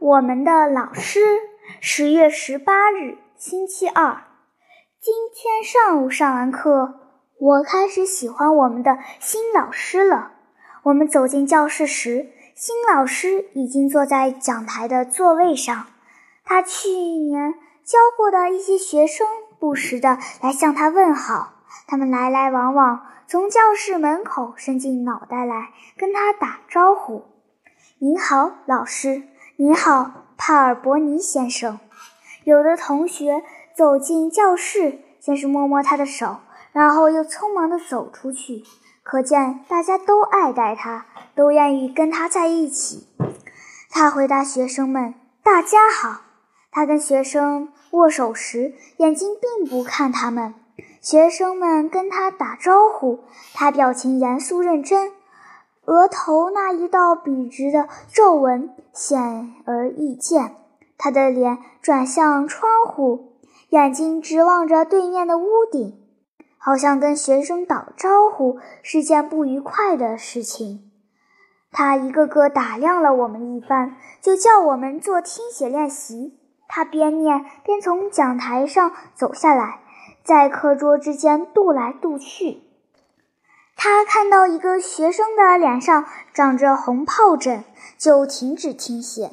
我们的老师，十月十八日，星期二。今天上午上完课，我开始喜欢我们的新老师了。我们走进教室时，新老师已经坐在讲台的座位上。他去年教过的一些学生不时地来向他问好，他们来来往往，从教室门口伸进脑袋来跟他打招呼：“您好，老师。”你好，帕尔伯尼先生。有的同学走进教室，先是摸摸他的手，然后又匆忙地走出去。可见大家都爱戴他，都愿意跟他在一起。他回答学生们：“大家好。”他跟学生握手时，眼睛并不看他们。学生们跟他打招呼，他表情严肃认真。额头那一道笔直的皱纹显而易见，他的脸转向窗户，眼睛直望着对面的屋顶，好像跟学生打招呼是件不愉快的事情。他一个个打量了我们一番，就叫我们做听写练习。他边念边从讲台上走下来，在课桌之间踱来踱去。他看到一个学生的脸上长着红疱疹，就停止听写，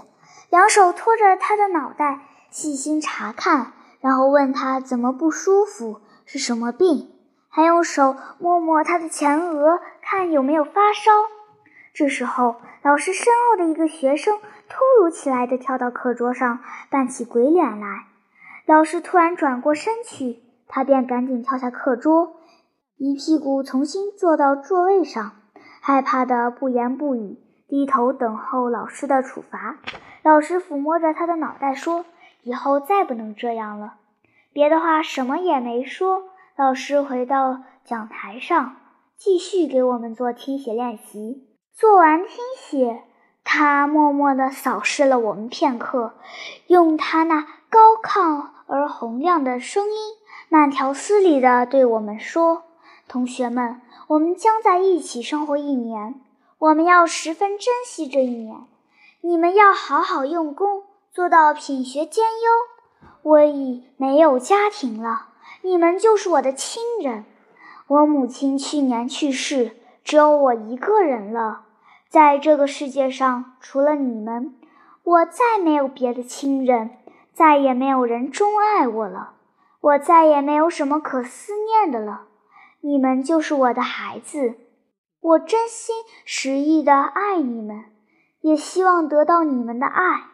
两手托着他的脑袋，细心查看，然后问他怎么不舒服，是什么病，还用手摸摸他的前额，看有没有发烧。这时候，老师身后的一个学生突如其来地跳到课桌上，扮起鬼脸来。老师突然转过身去，他便赶紧跳下课桌。一屁股重新坐到座位上，害怕的不言不语，低头等候老师的处罚。老师抚摸着他的脑袋说：“以后再不能这样了。”别的话什么也没说。老师回到讲台上，继续给我们做听写练习。做完听写，他默默地扫视了我们片刻，用他那高亢而洪亮的声音，慢条斯理地对我们说。同学们，我们将在一起生活一年，我们要十分珍惜这一年。你们要好好用功，做到品学兼优。我已没有家庭了，你们就是我的亲人。我母亲去年去世，只有我一个人了。在这个世界上，除了你们，我再没有别的亲人，再也没有人钟爱我了。我再也没有什么可思念的了。你们就是我的孩子，我真心实意的爱你们，也希望得到你们的爱。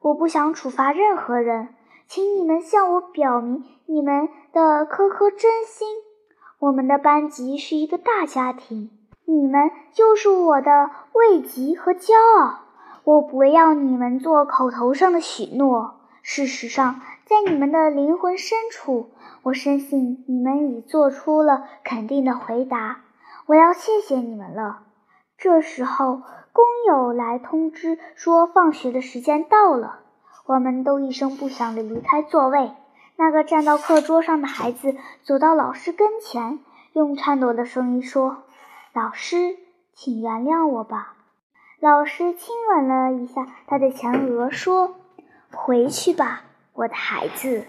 我不想处罚任何人，请你们向我表明你们的颗颗真心。我们的班级是一个大家庭，你们就是我的慰藉和骄傲。我不要你们做口头上的许诺，事实上，在你们的灵魂深处。我深信你们已做出了肯定的回答，我要谢谢你们了。这时候，工友来通知说放学的时间到了，我们都一声不响地离开座位。那个站到课桌上的孩子走到老师跟前，用颤抖的声音说：“老师，请原谅我吧。”老师亲吻了一下他的前额，说：“回去吧，我的孩子。”